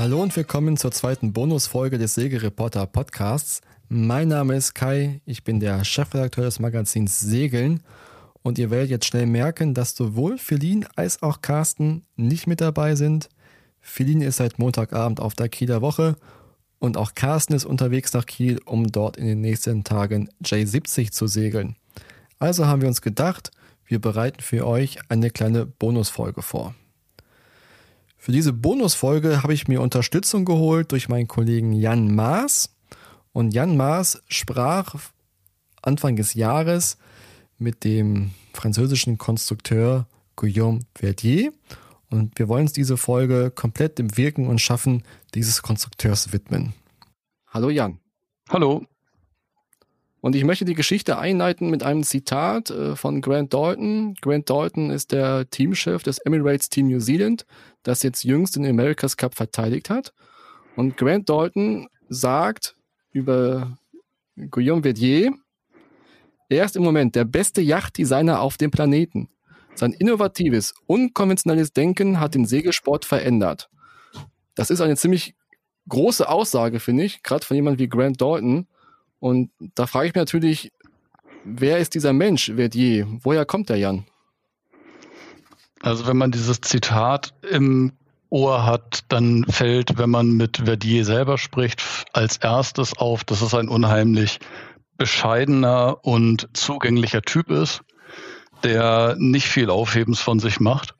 Hallo und willkommen zur zweiten Bonusfolge des Segelreporter Podcasts. Mein Name ist Kai, ich bin der Chefredakteur des Magazins Segeln und ihr werdet jetzt schnell merken, dass sowohl Feline als auch Carsten nicht mit dabei sind. Feline ist seit Montagabend auf der Kieler Woche und auch Carsten ist unterwegs nach Kiel, um dort in den nächsten Tagen J70 zu segeln. Also haben wir uns gedacht, wir bereiten für euch eine kleine Bonusfolge vor. Für diese Bonusfolge habe ich mir Unterstützung geholt durch meinen Kollegen Jan Maas. Und Jan Maas sprach Anfang des Jahres mit dem französischen Konstrukteur Guillaume Verdier. Und wir wollen uns diese Folge komplett dem Wirken und Schaffen dieses Konstrukteurs widmen. Hallo Jan. Hallo. Und ich möchte die Geschichte einleiten mit einem Zitat äh, von Grant Dalton. Grant Dalton ist der Teamchef des Emirates Team New Zealand, das jetzt jüngst den America's Cup verteidigt hat. Und Grant Dalton sagt über Guillaume Verdier, er ist im Moment der beste Yachtdesigner auf dem Planeten. Sein innovatives, unkonventionelles Denken hat den Segelsport verändert. Das ist eine ziemlich große Aussage, finde ich, gerade von jemandem wie Grant Dalton. Und da frage ich mich natürlich, wer ist dieser Mensch, Verdier? Woher kommt der Jan? Also wenn man dieses Zitat im Ohr hat, dann fällt, wenn man mit Verdier selber spricht, als erstes auf, dass es ein unheimlich bescheidener und zugänglicher Typ ist, der nicht viel Aufhebens von sich macht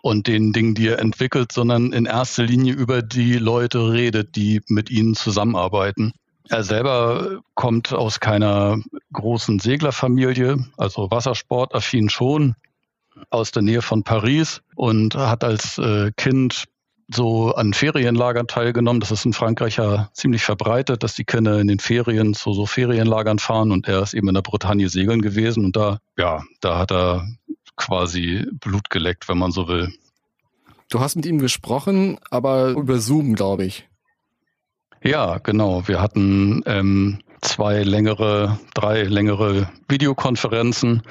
und den Dingen, die er entwickelt, sondern in erster Linie über die Leute redet, die mit ihnen zusammenarbeiten. Er selber kommt aus keiner großen Seglerfamilie, also Wassersportaffin schon, aus der Nähe von Paris und hat als äh, Kind so an Ferienlagern teilgenommen. Das ist in Frankreich ja ziemlich verbreitet, dass die Kinder in den Ferien zu so Ferienlagern fahren und er ist eben in der Bretagne segeln gewesen und da, ja, da hat er quasi Blut geleckt, wenn man so will. Du hast mit ihm gesprochen, aber über Zoom, glaube ich. Ja, genau. Wir hatten ähm, zwei längere, drei längere Videokonferenzen,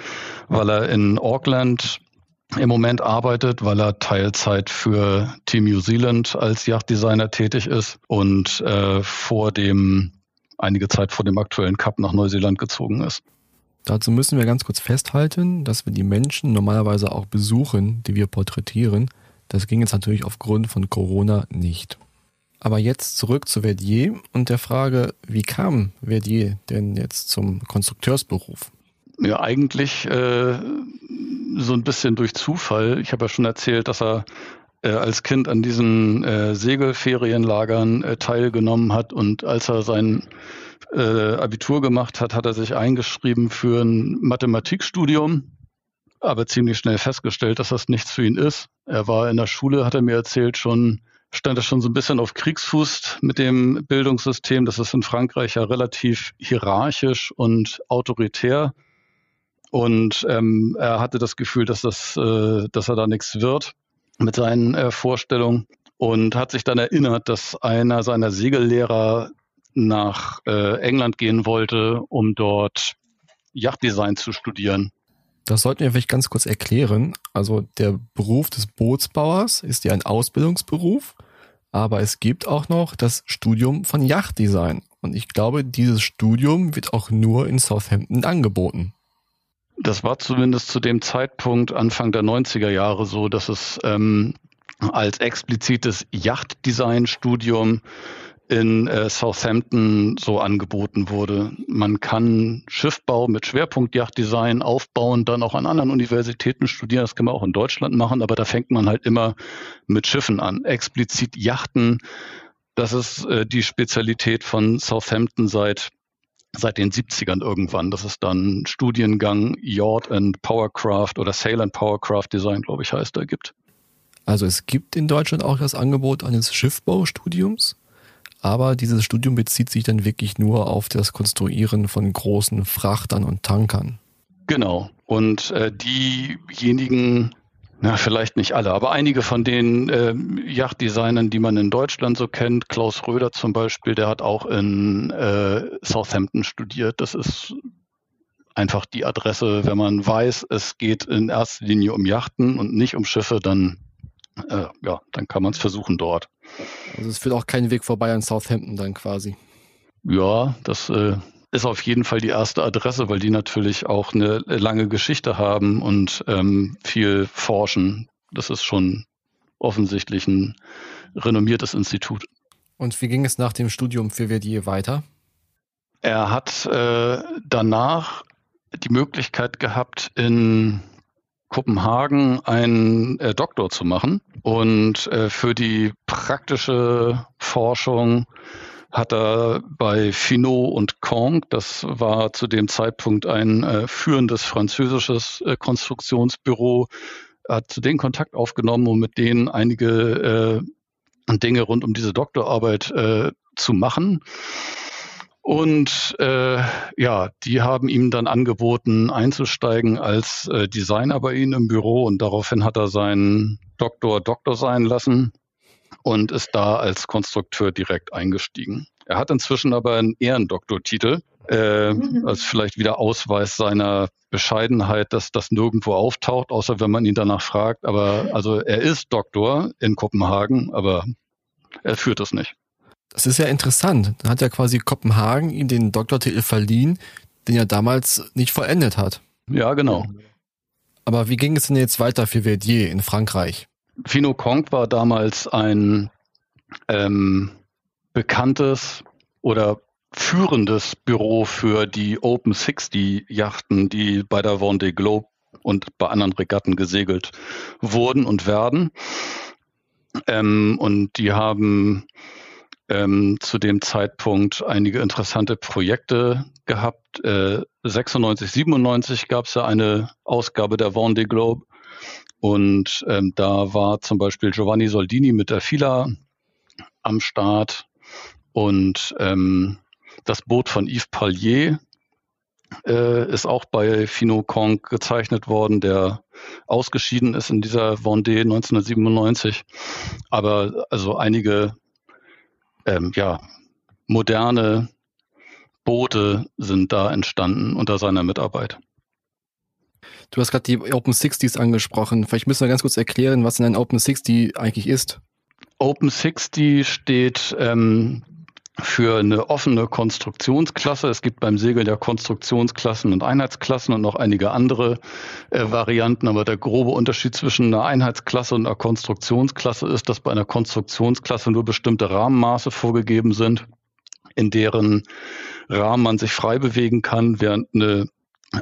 weil er in Auckland im Moment arbeitet, weil er Teilzeit für Team New Zealand als Yachtdesigner tätig ist und äh, vor dem einige Zeit vor dem aktuellen Cup nach Neuseeland gezogen ist. Dazu müssen wir ganz kurz festhalten, dass wir die Menschen normalerweise auch besuchen, die wir porträtieren. Das ging jetzt natürlich aufgrund von Corona nicht. Aber jetzt zurück zu Verdier und der Frage, wie kam Verdier denn jetzt zum Konstrukteursberuf? Ja, eigentlich äh, so ein bisschen durch Zufall. Ich habe ja schon erzählt, dass er äh, als Kind an diesen äh, Segelferienlagern äh, teilgenommen hat und als er sein äh, Abitur gemacht hat, hat er sich eingeschrieben für ein Mathematikstudium, aber ziemlich schnell festgestellt, dass das nichts für ihn ist. Er war in der Schule, hat er mir erzählt, schon stand er schon so ein bisschen auf Kriegsfuß mit dem Bildungssystem. Das ist in Frankreich ja relativ hierarchisch und autoritär. Und ähm, er hatte das Gefühl, dass, das, äh, dass er da nichts wird mit seinen äh, Vorstellungen und hat sich dann erinnert, dass einer seiner Segellehrer nach äh, England gehen wollte, um dort Yachtdesign zu studieren. Das sollten wir vielleicht ganz kurz erklären. Also der Beruf des Bootsbauers ist ja ein Ausbildungsberuf, aber es gibt auch noch das Studium von Yachtdesign. Und ich glaube, dieses Studium wird auch nur in Southampton angeboten. Das war zumindest zu dem Zeitpunkt Anfang der 90er Jahre so, dass es ähm, als explizites Yachtdesign-Studium in äh, Southampton so angeboten wurde. Man kann Schiffbau mit Schwerpunkt Yachtdesign aufbauen, dann auch an anderen Universitäten studieren. Das kann man auch in Deutschland machen, aber da fängt man halt immer mit Schiffen an. Explizit Yachten, das ist äh, die Spezialität von Southampton seit seit den 70ern irgendwann. Das ist dann Studiengang Yacht and Powercraft oder Sail and Powercraft Design, glaube ich, heißt da gibt. Also es gibt in Deutschland auch das Angebot eines Schiffbaustudiums, aber dieses Studium bezieht sich dann wirklich nur auf das Konstruieren von großen Frachtern und Tankern. Genau. Und äh, diejenigen, na, vielleicht nicht alle, aber einige von den äh, Yachtdesignern, die man in Deutschland so kennt, Klaus Röder zum Beispiel, der hat auch in äh, Southampton studiert. Das ist einfach die Adresse, wenn man weiß, es geht in erster Linie um Yachten und nicht um Schiffe, dann äh, ja, dann kann man es versuchen dort. Also es führt auch keinen Weg vorbei an Southampton dann quasi. Ja, das äh, ist auf jeden Fall die erste Adresse, weil die natürlich auch eine lange Geschichte haben und ähm, viel forschen. Das ist schon offensichtlich ein renommiertes Institut. Und wie ging es nach dem Studium für Verdier weiter? Er hat äh, danach die Möglichkeit gehabt, in Kopenhagen einen äh, Doktor zu machen. Und äh, für die praktische Forschung hat er bei Finot und Kong, das war zu dem Zeitpunkt ein äh, führendes französisches äh, Konstruktionsbüro, hat zu denen Kontakt aufgenommen, um mit denen einige äh, Dinge rund um diese Doktorarbeit äh, zu machen. Und äh, ja, die haben ihm dann angeboten, einzusteigen als äh, Designer bei ihnen im Büro und daraufhin hat er seinen Doktor Doktor sein lassen und ist da als Konstrukteur direkt eingestiegen. Er hat inzwischen aber einen Ehrendoktortitel, äh, mhm. als vielleicht wieder Ausweis seiner Bescheidenheit, dass das nirgendwo auftaucht, außer wenn man ihn danach fragt. Aber also er ist Doktor in Kopenhagen, aber er führt es nicht. Das ist ja interessant. Da hat ja quasi Kopenhagen ihm den Doktortitel verliehen, den er damals nicht vollendet hat. Ja, genau. Aber wie ging es denn jetzt weiter für Verdier in Frankreich? Fino Kong war damals ein ähm, bekanntes oder führendes Büro für die Open 60 Yachten, die bei der Vendée Globe und bei anderen Regatten gesegelt wurden und werden. Ähm, und die haben ähm, zu dem Zeitpunkt einige interessante Projekte gehabt. Äh, 96, 97 gab es ja eine Ausgabe der Vendée Globe und ähm, da war zum Beispiel Giovanni Soldini mit der Fila am Start und ähm, das Boot von Yves Pallier äh, ist auch bei Fino Kong gezeichnet worden, der ausgeschieden ist in dieser Vendée 1997. Aber also einige ähm, ja, moderne Boote sind da entstanden unter seiner Mitarbeit. Du hast gerade die Open 60s angesprochen. Vielleicht müssen wir ganz kurz erklären, was denn ein Open 60 eigentlich ist. Open 60 steht ähm, für eine offene Konstruktionsklasse. Es gibt beim Segeln ja Konstruktionsklassen und Einheitsklassen und noch einige andere äh, Varianten. Aber der grobe Unterschied zwischen einer Einheitsklasse und einer Konstruktionsklasse ist, dass bei einer Konstruktionsklasse nur bestimmte Rahmenmaße vorgegeben sind, in deren Rahmen man sich frei bewegen kann, während eine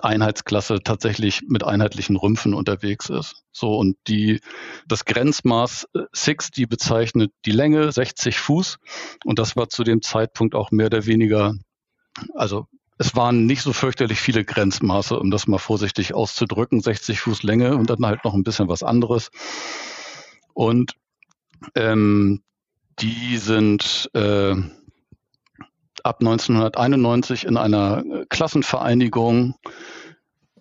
Einheitsklasse tatsächlich mit einheitlichen Rümpfen unterwegs ist. So und die das Grenzmaß 60 äh, bezeichnet die Länge 60 Fuß und das war zu dem Zeitpunkt auch mehr oder weniger also es waren nicht so fürchterlich viele Grenzmaße, um das mal vorsichtig auszudrücken, 60 Fuß Länge und dann halt noch ein bisschen was anderes. Und ähm, die sind äh, ab 1991 in einer äh, Klassenvereinigung,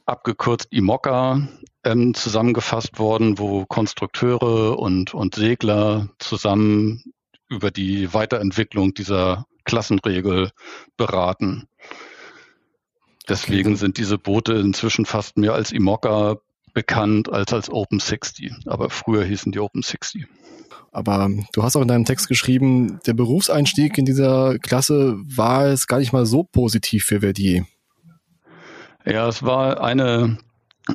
abgekürzt IMOCA, ähm, zusammengefasst worden, wo Konstrukteure und, und Segler zusammen über die Weiterentwicklung dieser Klassenregel beraten. Deswegen sind diese Boote inzwischen fast mehr als IMOCA bekannt als als Open 60. Aber früher hießen die Open 60. Aber du hast auch in deinem Text geschrieben, der Berufseinstieg in dieser Klasse war es gar nicht mal so positiv für Verdier. Ja, es war eine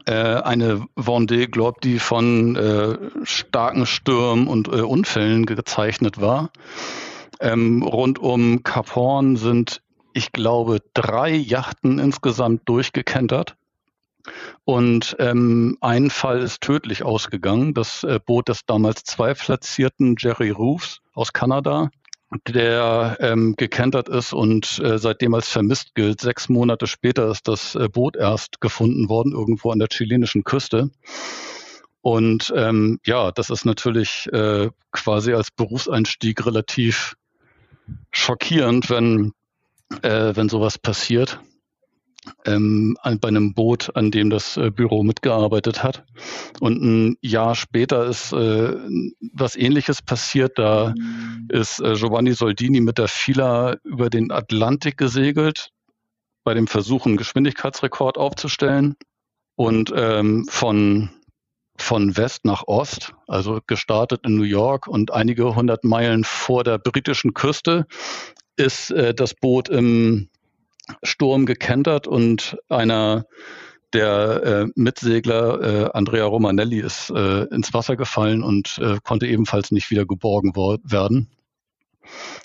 äh, eine Vendée Globe, die von äh, starken Stürmen und äh, Unfällen gezeichnet war. Ähm, rund um Cap Horn sind, ich glaube, drei Yachten insgesamt durchgekentert. Und ähm, ein Fall ist tödlich ausgegangen. Das äh, Boot des damals zweitplatzierten Jerry Roofs aus Kanada, der ähm, gekentert ist und äh, seitdem als vermisst gilt. Sechs Monate später ist das äh, Boot erst gefunden worden, irgendwo an der chilenischen Küste. Und ähm, ja, das ist natürlich äh, quasi als Berufseinstieg relativ schockierend, wenn, äh, wenn sowas passiert ähm, bei einem Boot, an dem das äh, Büro mitgearbeitet hat. Und ein Jahr später ist äh, was Ähnliches passiert. Da ist äh, Giovanni Soldini mit der Fila über den Atlantik gesegelt, bei dem Versuch, einen Geschwindigkeitsrekord aufzustellen. Und ähm, von von West nach Ost, also gestartet in New York und einige hundert Meilen vor der britischen Küste ist äh, das Boot im Sturm gekentert und einer der äh, Mitsegler, äh, Andrea Romanelli, ist äh, ins Wasser gefallen und äh, konnte ebenfalls nicht wieder geborgen werden.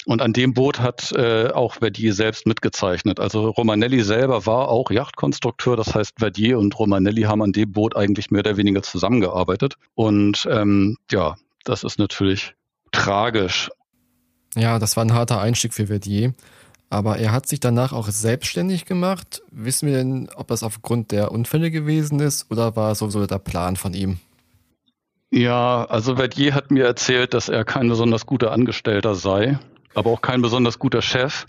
Und an dem Boot hat äh, auch Verdier selbst mitgezeichnet. Also Romanelli selber war auch Yachtkonstrukteur. Das heißt, Verdier und Romanelli haben an dem Boot eigentlich mehr oder weniger zusammengearbeitet. Und ähm, ja, das ist natürlich tragisch. Ja, das war ein harter Einstieg für Verdier. Aber er hat sich danach auch selbstständig gemacht. Wissen wir denn, ob das aufgrund der Unfälle gewesen ist oder war sowieso der Plan von ihm? Ja, also Verdier hat mir erzählt, dass er kein besonders guter Angestellter sei, aber auch kein besonders guter Chef.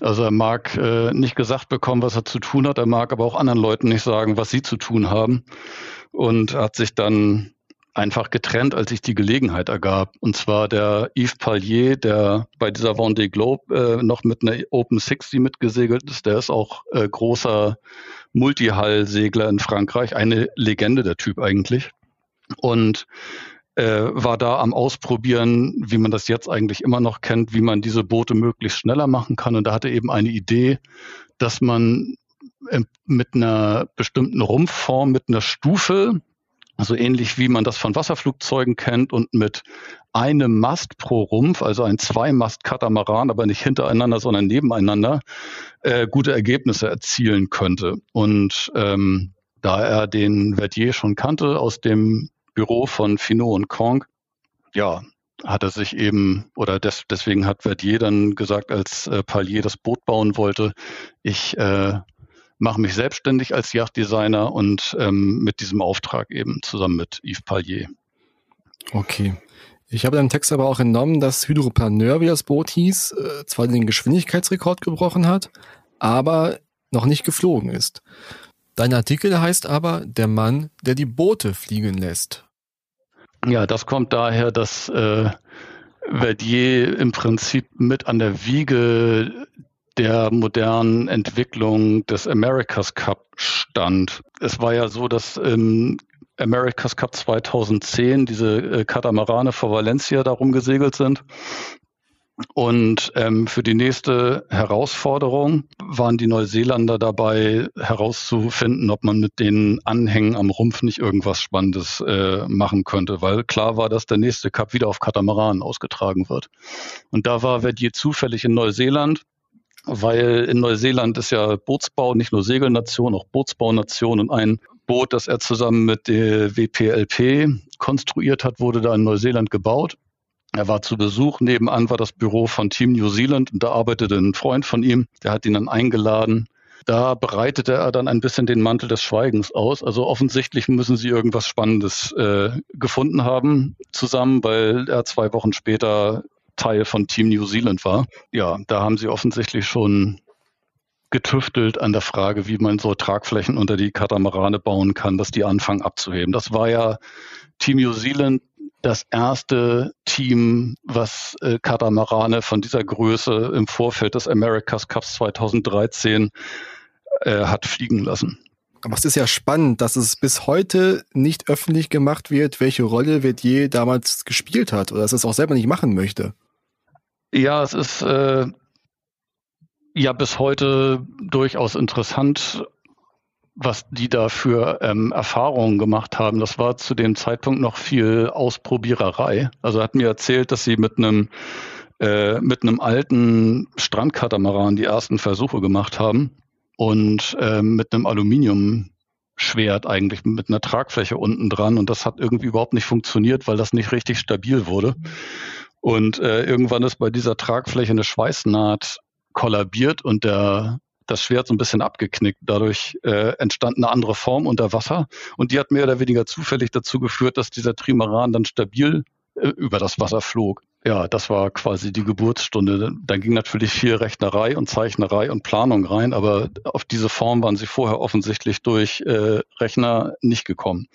Also er mag äh, nicht gesagt bekommen, was er zu tun hat, er mag aber auch anderen Leuten nicht sagen, was sie zu tun haben. Und hat sich dann einfach getrennt, als sich die Gelegenheit ergab. Und zwar der Yves Pallier, der bei dieser Vendée Globe äh, noch mit einer Open 60 mitgesegelt ist, der ist auch äh, großer Multihall-Segler in Frankreich, eine Legende der Typ eigentlich und äh, war da am Ausprobieren, wie man das jetzt eigentlich immer noch kennt, wie man diese Boote möglichst schneller machen kann. Und da hatte eben eine Idee, dass man mit einer bestimmten Rumpfform, mit einer Stufe, also ähnlich wie man das von Wasserflugzeugen kennt und mit einem Mast pro Rumpf, also ein Zweimast-Katamaran, aber nicht hintereinander, sondern nebeneinander, äh, gute Ergebnisse erzielen könnte. Und ähm, da er den Verdier schon kannte aus dem Büro von Finot und Kong, ja, hat er sich eben, oder des, deswegen hat Verdier dann gesagt, als äh, Palier das Boot bauen wollte, ich äh, mache mich selbstständig als Yachtdesigner und ähm, mit diesem Auftrag eben zusammen mit Yves Palier. Okay. Ich habe im Text aber auch entnommen, dass Hydroplaneur, wie das Boot hieß, äh, zwar den Geschwindigkeitsrekord gebrochen hat, aber noch nicht geflogen ist. Dein Artikel heißt aber Der Mann, der die Boote fliegen lässt. Ja, das kommt daher, dass äh, Verdier im Prinzip mit an der Wiege der modernen Entwicklung des America's Cup stand. Es war ja so, dass im America's Cup 2010 diese äh, Katamarane vor Valencia darum gesegelt sind und ähm, für die nächste Herausforderung waren die Neuseeländer dabei herauszufinden, ob man mit den Anhängen am Rumpf nicht irgendwas Spannendes äh, machen könnte, weil klar war, dass der nächste Cup wieder auf Katamaranen ausgetragen wird. Und da war Verdier zufällig in Neuseeland, weil in Neuseeland ist ja Bootsbau nicht nur Segelnation, auch Bootsbaunation und ein Boot, das er zusammen mit der WPLP konstruiert hat, wurde da in Neuseeland gebaut. Er war zu Besuch. Nebenan war das Büro von Team New Zealand und da arbeitete ein Freund von ihm. Der hat ihn dann eingeladen. Da breitete er dann ein bisschen den Mantel des Schweigens aus. Also offensichtlich müssen sie irgendwas Spannendes äh, gefunden haben zusammen, weil er zwei Wochen später Teil von Team New Zealand war. Ja, da haben sie offensichtlich schon getüftelt an der Frage, wie man so Tragflächen unter die Katamarane bauen kann, dass die anfangen abzuheben. Das war ja Team New Zealand das erste Team, was äh, Katamarane von dieser Größe im Vorfeld des America's Cups 2013 äh, hat fliegen lassen. Aber es ist ja spannend, dass es bis heute nicht öffentlich gemacht wird, welche Rolle Verdier damals gespielt hat oder dass es auch selber nicht machen möchte. Ja, es ist äh, ja bis heute durchaus interessant, was die da für ähm, Erfahrungen gemacht haben. Das war zu dem Zeitpunkt noch viel Ausprobiererei. Also hat mir erzählt, dass sie mit einem äh, mit einem alten Strandkatamaran die ersten Versuche gemacht haben und äh, mit einem Aluminiumschwert eigentlich mit einer Tragfläche unten dran und das hat irgendwie überhaupt nicht funktioniert, weil das nicht richtig stabil wurde. Und äh, irgendwann ist bei dieser Tragfläche eine Schweißnaht kollabiert und der das Schwert so ein bisschen abgeknickt. Dadurch äh, entstand eine andere Form unter Wasser und die hat mehr oder weniger zufällig dazu geführt, dass dieser Trimaran dann stabil äh, über das Wasser flog. Ja, das war quasi die Geburtsstunde. Dann ging natürlich viel Rechnerei und Zeichnerei und Planung rein, aber auf diese Form waren sie vorher offensichtlich durch äh, Rechner nicht gekommen.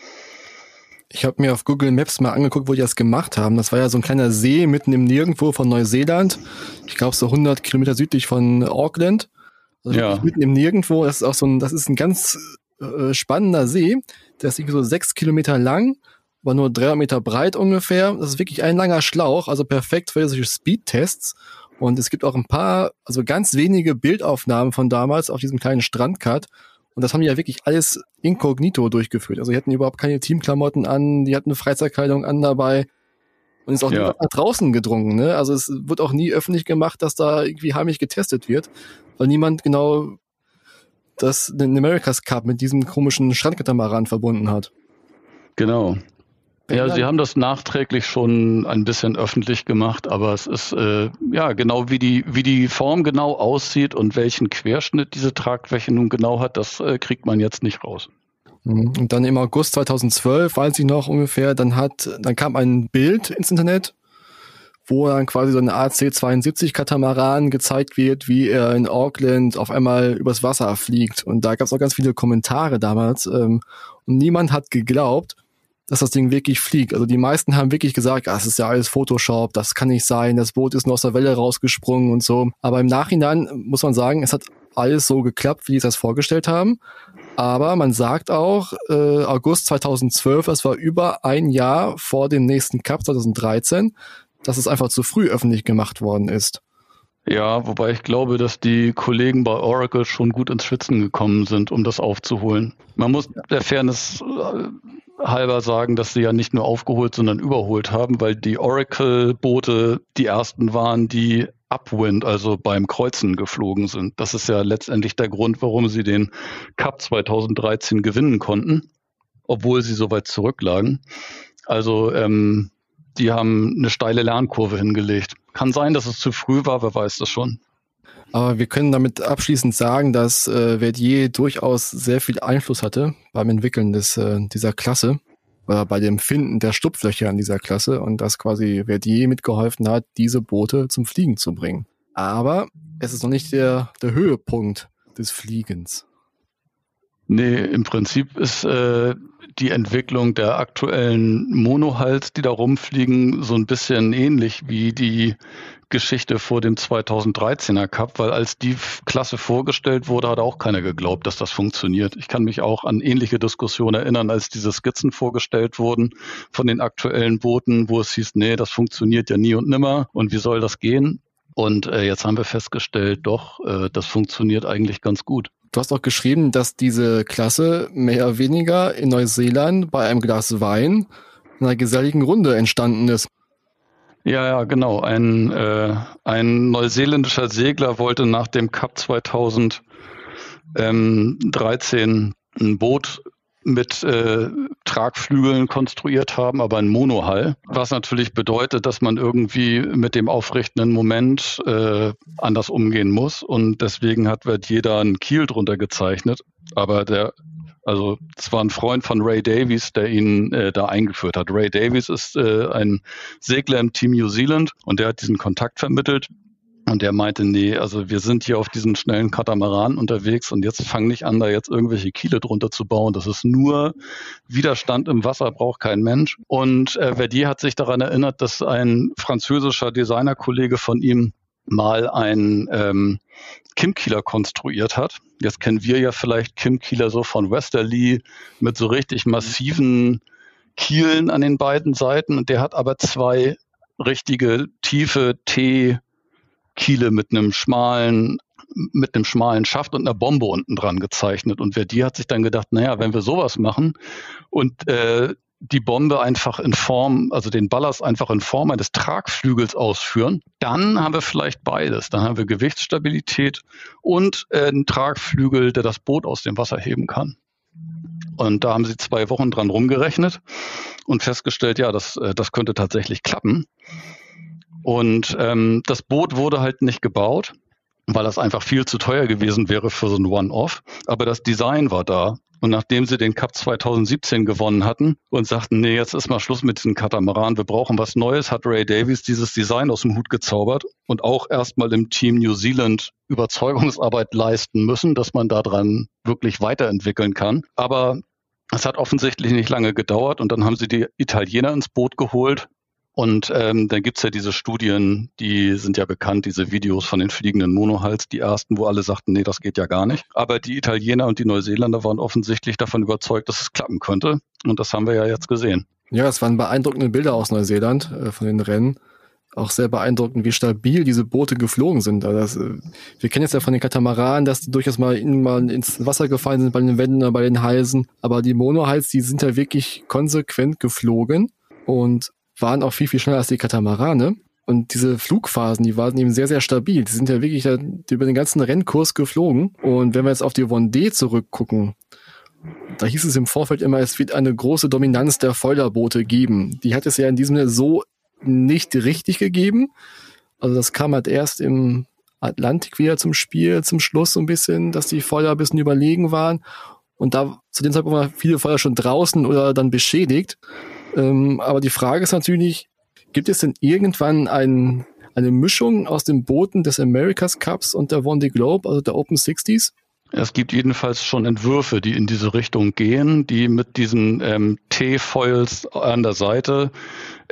Ich habe mir auf Google Maps mal angeguckt, wo die das gemacht haben. Das war ja so ein kleiner See mitten im Nirgendwo von Neuseeland. Ich glaube so 100 Kilometer südlich von Auckland. Also ja. mitten im Nirgendwo. Das ist auch so ein, das ist ein ganz äh, spannender See. Der ist irgendwie so sechs Kilometer lang, aber nur 300 Meter breit ungefähr. Das ist wirklich ein langer Schlauch, also perfekt für solche Speedtests. Und es gibt auch ein paar, also ganz wenige Bildaufnahmen von damals auf diesem kleinen Strandcut. Und das haben die ja wirklich alles inkognito durchgeführt. Also die hatten überhaupt keine Teamklamotten an, die hatten Freizeitkleidung an dabei. Und ist auch ja. nie nach draußen gedrungen. Ne? Also es wird auch nie öffentlich gemacht, dass da irgendwie heimlich getestet wird, weil niemand genau das den America's Cup mit diesem komischen Strandkatamaran verbunden hat. Genau. Ja, sie haben das nachträglich schon ein bisschen öffentlich gemacht, aber es ist äh, ja genau wie die wie die Form genau aussieht und welchen Querschnitt diese Tragfläche nun genau hat, das äh, kriegt man jetzt nicht raus. Mhm. Und dann im August 2012, weiß ich noch ungefähr, dann hat, dann kam ein Bild ins Internet, wo dann quasi so ein AC-72-Katamaran gezeigt wird, wie er in Auckland auf einmal übers Wasser fliegt. Und da gab es auch ganz viele Kommentare damals. Ähm, und niemand hat geglaubt, dass das Ding wirklich fliegt. Also die meisten haben wirklich gesagt, ah, das ist ja alles Photoshop, das kann nicht sein, das Boot ist nur aus der Welle rausgesprungen und so. Aber im Nachhinein muss man sagen, es hat alles so geklappt, wie sie das vorgestellt haben. Aber man sagt auch, äh, August 2012, das war über ein Jahr vor dem nächsten Cup 2013, dass es einfach zu früh öffentlich gemacht worden ist. Ja, wobei ich glaube, dass die Kollegen bei Oracle schon gut ins Schwitzen gekommen sind, um das aufzuholen. Man muss der Fairness äh, halber sagen, dass sie ja nicht nur aufgeholt, sondern überholt haben, weil die Oracle-Boote die ersten waren, die Upwind, also beim Kreuzen geflogen sind. Das ist ja letztendlich der Grund, warum sie den Cup 2013 gewinnen konnten, obwohl sie so weit zurücklagen. Also ähm, die haben eine steile Lernkurve hingelegt. Kann sein, dass es zu früh war, wer weiß das schon. Aber wir können damit abschließend sagen, dass äh, Verdier durchaus sehr viel Einfluss hatte beim Entwickeln des, äh, dieser Klasse oder bei dem Finden der Stupflöcher in dieser Klasse und dass quasi Verdier mitgeholfen hat, diese Boote zum Fliegen zu bringen. Aber es ist noch nicht der, der Höhepunkt des Fliegens. Nee, im Prinzip ist äh, die Entwicklung der aktuellen Monohals, die da rumfliegen, so ein bisschen ähnlich wie die Geschichte vor dem 2013er Cup, weil als die Klasse vorgestellt wurde, hat auch keiner geglaubt, dass das funktioniert. Ich kann mich auch an ähnliche Diskussionen erinnern, als diese Skizzen vorgestellt wurden von den aktuellen Booten, wo es hieß, nee, das funktioniert ja nie und nimmer und wie soll das gehen? Und äh, jetzt haben wir festgestellt, doch, äh, das funktioniert eigentlich ganz gut. Du hast auch geschrieben, dass diese Klasse mehr oder weniger in Neuseeland bei einem Glas Wein in einer geselligen Runde entstanden ist. Ja, ja, genau. Ein, äh, ein neuseeländischer Segler wollte nach dem Cup 2013 ein Boot mit äh, Tragflügeln konstruiert haben, aber ein Monohall, was natürlich bedeutet, dass man irgendwie mit dem aufrichtenden Moment äh, anders umgehen muss. Und deswegen hat wird jeder einen Kiel drunter gezeichnet, aber der also es war ein Freund von Ray Davies, der ihn äh, da eingeführt hat. Ray Davies ist äh, ein Segler im Team New Zealand und der hat diesen Kontakt vermittelt und der meinte, nee, also wir sind hier auf diesen schnellen Katamaran unterwegs und jetzt fang nicht an, da jetzt irgendwelche Kiele drunter zu bauen. Das ist nur Widerstand im Wasser, braucht kein Mensch. Und äh, Verdier hat sich daran erinnert, dass ein französischer Designerkollege von ihm mal ein ähm, Kim-Kieler konstruiert hat. Jetzt kennen wir ja vielleicht Kim-Kieler so von Westerly mit so richtig massiven Kielen an den beiden Seiten. Und der hat aber zwei richtige tiefe T- Kiele mit einem schmalen mit einem schmalen Schaft und einer Bombe unten dran gezeichnet. Und wer die hat sich dann gedacht, naja, wenn wir sowas machen und äh, die Bombe einfach in Form, also den Ballast einfach in Form eines Tragflügels ausführen, dann haben wir vielleicht beides. Dann haben wir Gewichtsstabilität und äh, einen Tragflügel, der das Boot aus dem Wasser heben kann. Und da haben sie zwei Wochen dran rumgerechnet und festgestellt, ja, das, äh, das könnte tatsächlich klappen. Und ähm, das Boot wurde halt nicht gebaut, weil das einfach viel zu teuer gewesen wäre für so ein One-Off. Aber das Design war da. Und nachdem sie den Cup 2017 gewonnen hatten und sagten, nee, jetzt ist mal Schluss mit diesem Katamaran, wir brauchen was Neues, hat Ray Davies dieses Design aus dem Hut gezaubert und auch erstmal im Team New Zealand Überzeugungsarbeit leisten müssen, dass man daran wirklich weiterentwickeln kann. Aber es hat offensichtlich nicht lange gedauert und dann haben sie die Italiener ins Boot geholt, Und ähm, dann gibt's ja diese Studien, die sind ja bekannt, diese Videos von den fliegenden Monohals, die ersten, wo alle sagten, nee, das geht ja gar nicht. Aber die Italiener und die Neuseeländer waren offensichtlich davon überzeugt, dass es klappen könnte. Und das haben wir ja jetzt gesehen. Ja, es waren beeindruckende Bilder aus Neuseeland äh, von den Rennen. Auch sehr beeindruckend, wie stabil diese Boote geflogen sind. Also das, äh, wir kennen jetzt ja von den Katamaranen, dass die durchaus mal, in, mal ins Wasser gefallen sind bei den Wänden oder bei den Halsen. Aber die Monohals, die sind ja wirklich konsequent geflogen. Und waren auch viel, viel schneller als die Katamarane. Und diese Flugphasen, die waren eben sehr, sehr stabil. Die sind ja wirklich über den ganzen Rennkurs geflogen. Und wenn wir jetzt auf die Vendée zurückgucken, da hieß es im Vorfeld immer, es wird eine große Dominanz der Feuerboote geben. Die hat es ja in diesem Sinne so nicht richtig gegeben. Also das kam halt erst im Atlantik wieder zum Spiel, zum Schluss so ein bisschen, dass die Feuer ein bisschen überlegen waren. Und da zu dem Zeitpunkt waren viele Feuer schon draußen oder dann beschädigt. Ähm, aber die Frage ist natürlich, gibt es denn irgendwann ein, eine Mischung aus den Booten des America's Cups und der Vendée Globe, also der Open 60s? Es gibt jedenfalls schon Entwürfe, die in diese Richtung gehen, die mit diesen ähm, T-Foils an der Seite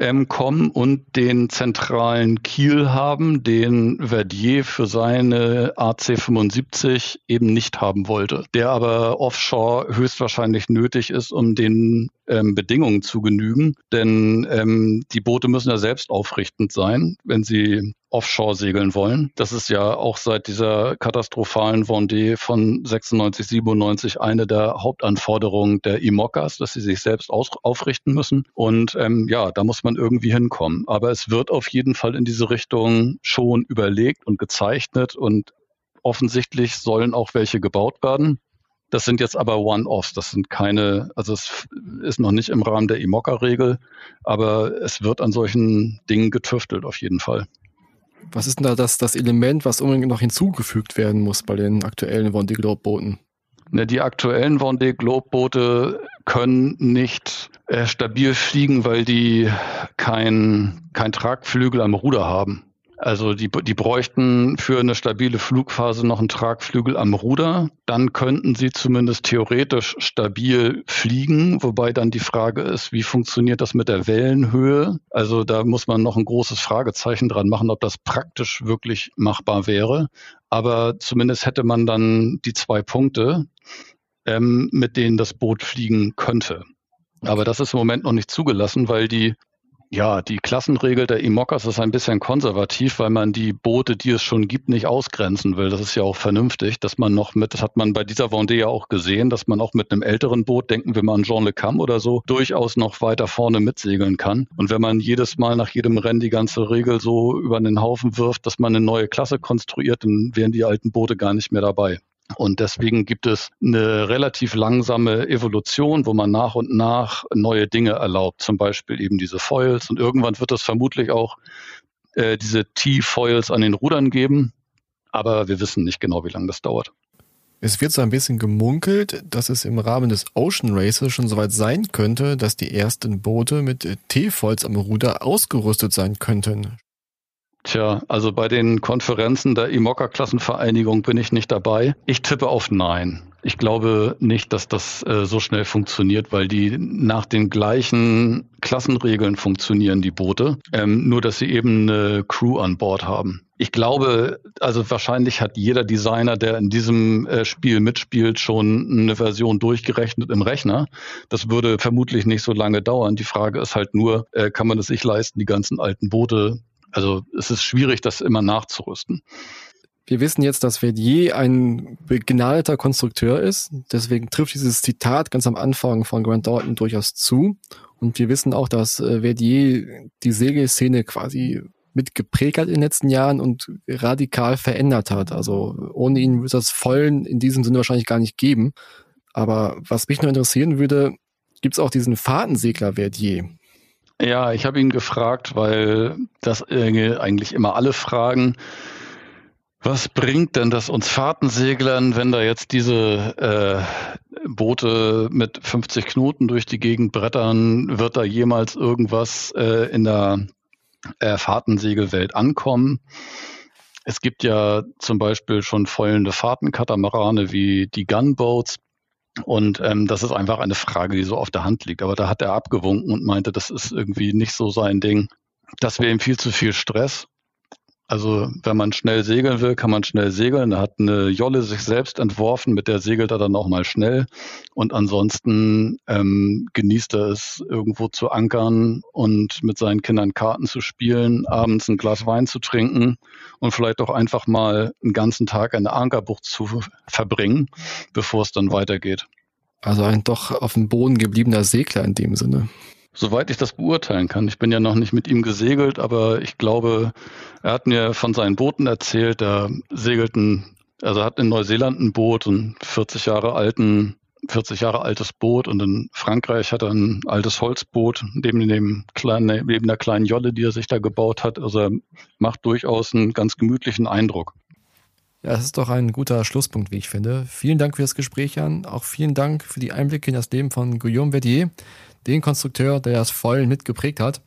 ähm, kommen und den zentralen Kiel haben, den Verdier für seine AC-75 eben nicht haben wollte, der aber offshore höchstwahrscheinlich nötig ist, um den ähm, Bedingungen zu genügen. Denn ähm, die Boote müssen ja selbst aufrichtend sein, wenn sie offshore segeln wollen. Das ist ja auch seit dieser katastrophalen Vendée von 96, 97 eine der Hauptanforderungen der IMOCAs, dass sie sich selbst aufrichten müssen. Und ähm, ja, da muss man irgendwie hinkommen. Aber es wird auf jeden Fall in diese Richtung schon überlegt und gezeichnet und offensichtlich sollen auch welche gebaut werden. Das sind jetzt aber One-Offs, das sind keine, also es ist noch nicht im Rahmen der IMOCA-Regel, aber es wird an solchen Dingen getüftelt auf jeden Fall. Was ist denn da das, das Element, was unbedingt noch hinzugefügt werden muss bei den aktuellen Vendée Globe Booten? Ne, die aktuellen Vendée Globe Boote können nicht äh, stabil fliegen, weil die kein, kein Tragflügel am Ruder haben. Also die, die bräuchten für eine stabile Flugphase noch einen Tragflügel am Ruder. Dann könnten sie zumindest theoretisch stabil fliegen, wobei dann die Frage ist, wie funktioniert das mit der Wellenhöhe? Also da muss man noch ein großes Fragezeichen dran machen, ob das praktisch wirklich machbar wäre. Aber zumindest hätte man dann die zwei Punkte, ähm, mit denen das Boot fliegen könnte. Aber das ist im Moment noch nicht zugelassen, weil die ja, die Klassenregel der IMOCAS ist ein bisschen konservativ, weil man die Boote, die es schon gibt, nicht ausgrenzen will. Das ist ja auch vernünftig, dass man noch mit, das hat man bei dieser Vendée ja auch gesehen, dass man auch mit einem älteren Boot, denken wir mal an Jean Le Cam oder so, durchaus noch weiter vorne mitsegeln kann. Und wenn man jedes Mal nach jedem Rennen die ganze Regel so über den Haufen wirft, dass man eine neue Klasse konstruiert, dann wären die alten Boote gar nicht mehr dabei. Und deswegen gibt es eine relativ langsame Evolution, wo man nach und nach neue Dinge erlaubt, zum Beispiel eben diese Foils. Und irgendwann wird es vermutlich auch äh, diese T-Foils an den Rudern geben. Aber wir wissen nicht genau, wie lange das dauert. Es wird so ein bisschen gemunkelt, dass es im Rahmen des Ocean Races schon soweit sein könnte, dass die ersten Boote mit T-Foils am Ruder ausgerüstet sein könnten. Tja, also bei den Konferenzen der IMOCA-Klassenvereinigung bin ich nicht dabei. Ich tippe auf Nein. Ich glaube nicht, dass das äh, so schnell funktioniert, weil die nach den gleichen Klassenregeln funktionieren, die Boote. Ähm, nur, dass sie eben eine Crew an Bord haben. Ich glaube, also wahrscheinlich hat jeder Designer, der in diesem äh, Spiel mitspielt, schon eine Version durchgerechnet im Rechner. Das würde vermutlich nicht so lange dauern. Die Frage ist halt nur, äh, kann man es sich leisten, die ganzen alten Boote also es ist schwierig, das immer nachzurüsten. Wir wissen jetzt, dass Verdier ein begnadeter Konstrukteur ist. Deswegen trifft dieses Zitat ganz am Anfang von Grant Dalton durchaus zu. Und wir wissen auch, dass äh, Verdier die Segelszene quasi mitgeprägt hat in den letzten Jahren und radikal verändert hat. Also ohne ihn würde das Vollen in diesem Sinne wahrscheinlich gar nicht geben. Aber was mich nur interessieren würde, gibt es auch diesen Fahrtensegler Verdier? Ja, ich habe ihn gefragt, weil das eigentlich immer alle fragen. Was bringt denn das uns Fahrtenseglern, wenn da jetzt diese äh, Boote mit 50 Knoten durch die Gegend brettern? Wird da jemals irgendwas äh, in der äh, Fahrtensegelwelt ankommen? Es gibt ja zum Beispiel schon feullende Fahrtenkatamarane wie die Gunboats. Und ähm, das ist einfach eine Frage, die so auf der Hand liegt. Aber da hat er abgewunken und meinte, das ist irgendwie nicht so sein Ding. das wäre ihm viel zu viel Stress. Also wenn man schnell segeln will, kann man schnell segeln. Er hat eine Jolle sich selbst entworfen, mit der segelt er dann auch mal schnell. Und ansonsten ähm, genießt er es, irgendwo zu ankern und mit seinen Kindern Karten zu spielen, abends ein Glas Wein zu trinken und vielleicht auch einfach mal einen ganzen Tag in der Ankerbucht zu verbringen, bevor es dann weitergeht. Also ein doch auf dem Boden gebliebener Segler in dem Sinne. Soweit ich das beurteilen kann. Ich bin ja noch nicht mit ihm gesegelt, aber ich glaube, er hat mir von seinen Booten erzählt. Er segelt ein, also hat in Neuseeland ein Boot, ein 40 Jahre alten 40 Jahre altes Boot und in Frankreich hat er ein altes Holzboot neben dem kleinen, neben der kleinen Jolle, die er sich da gebaut hat. Also er macht durchaus einen ganz gemütlichen Eindruck. Ja, das ist doch ein guter Schlusspunkt, wie ich finde. Vielen Dank für das Gespräch, Jan. Auch vielen Dank für die Einblicke in das Leben von Guillaume Verdier den Konstrukteur, der das voll mitgeprägt hat.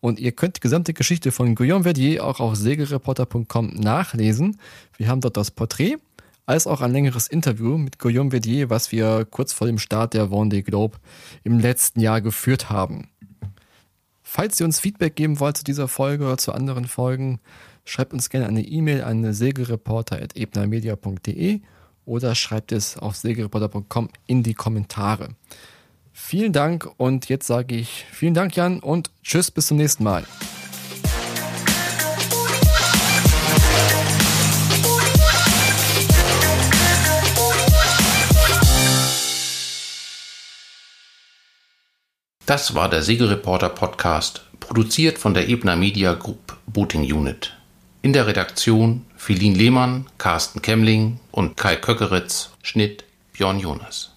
Und ihr könnt die gesamte Geschichte von Guillaume Verdier auch auf segelreporter.com nachlesen. Wir haben dort das Porträt, als auch ein längeres Interview mit Guillaume Verdier, was wir kurz vor dem Start der Vendée Globe im letzten Jahr geführt haben. Falls ihr uns Feedback geben wollt zu dieser Folge oder zu anderen Folgen, schreibt uns gerne eine E-Mail an segelreporter.ebnermedia.de oder schreibt es auf segelreporter.com in die Kommentare. Vielen Dank und jetzt sage ich vielen Dank, Jan, und tschüss, bis zum nächsten Mal. Das war der Segelreporter Podcast, produziert von der Ebner Media Group Booting Unit. In der Redaktion Philin Lehmann, Carsten Kemmling und Kai Köckeritz, Schnitt Björn Jonas.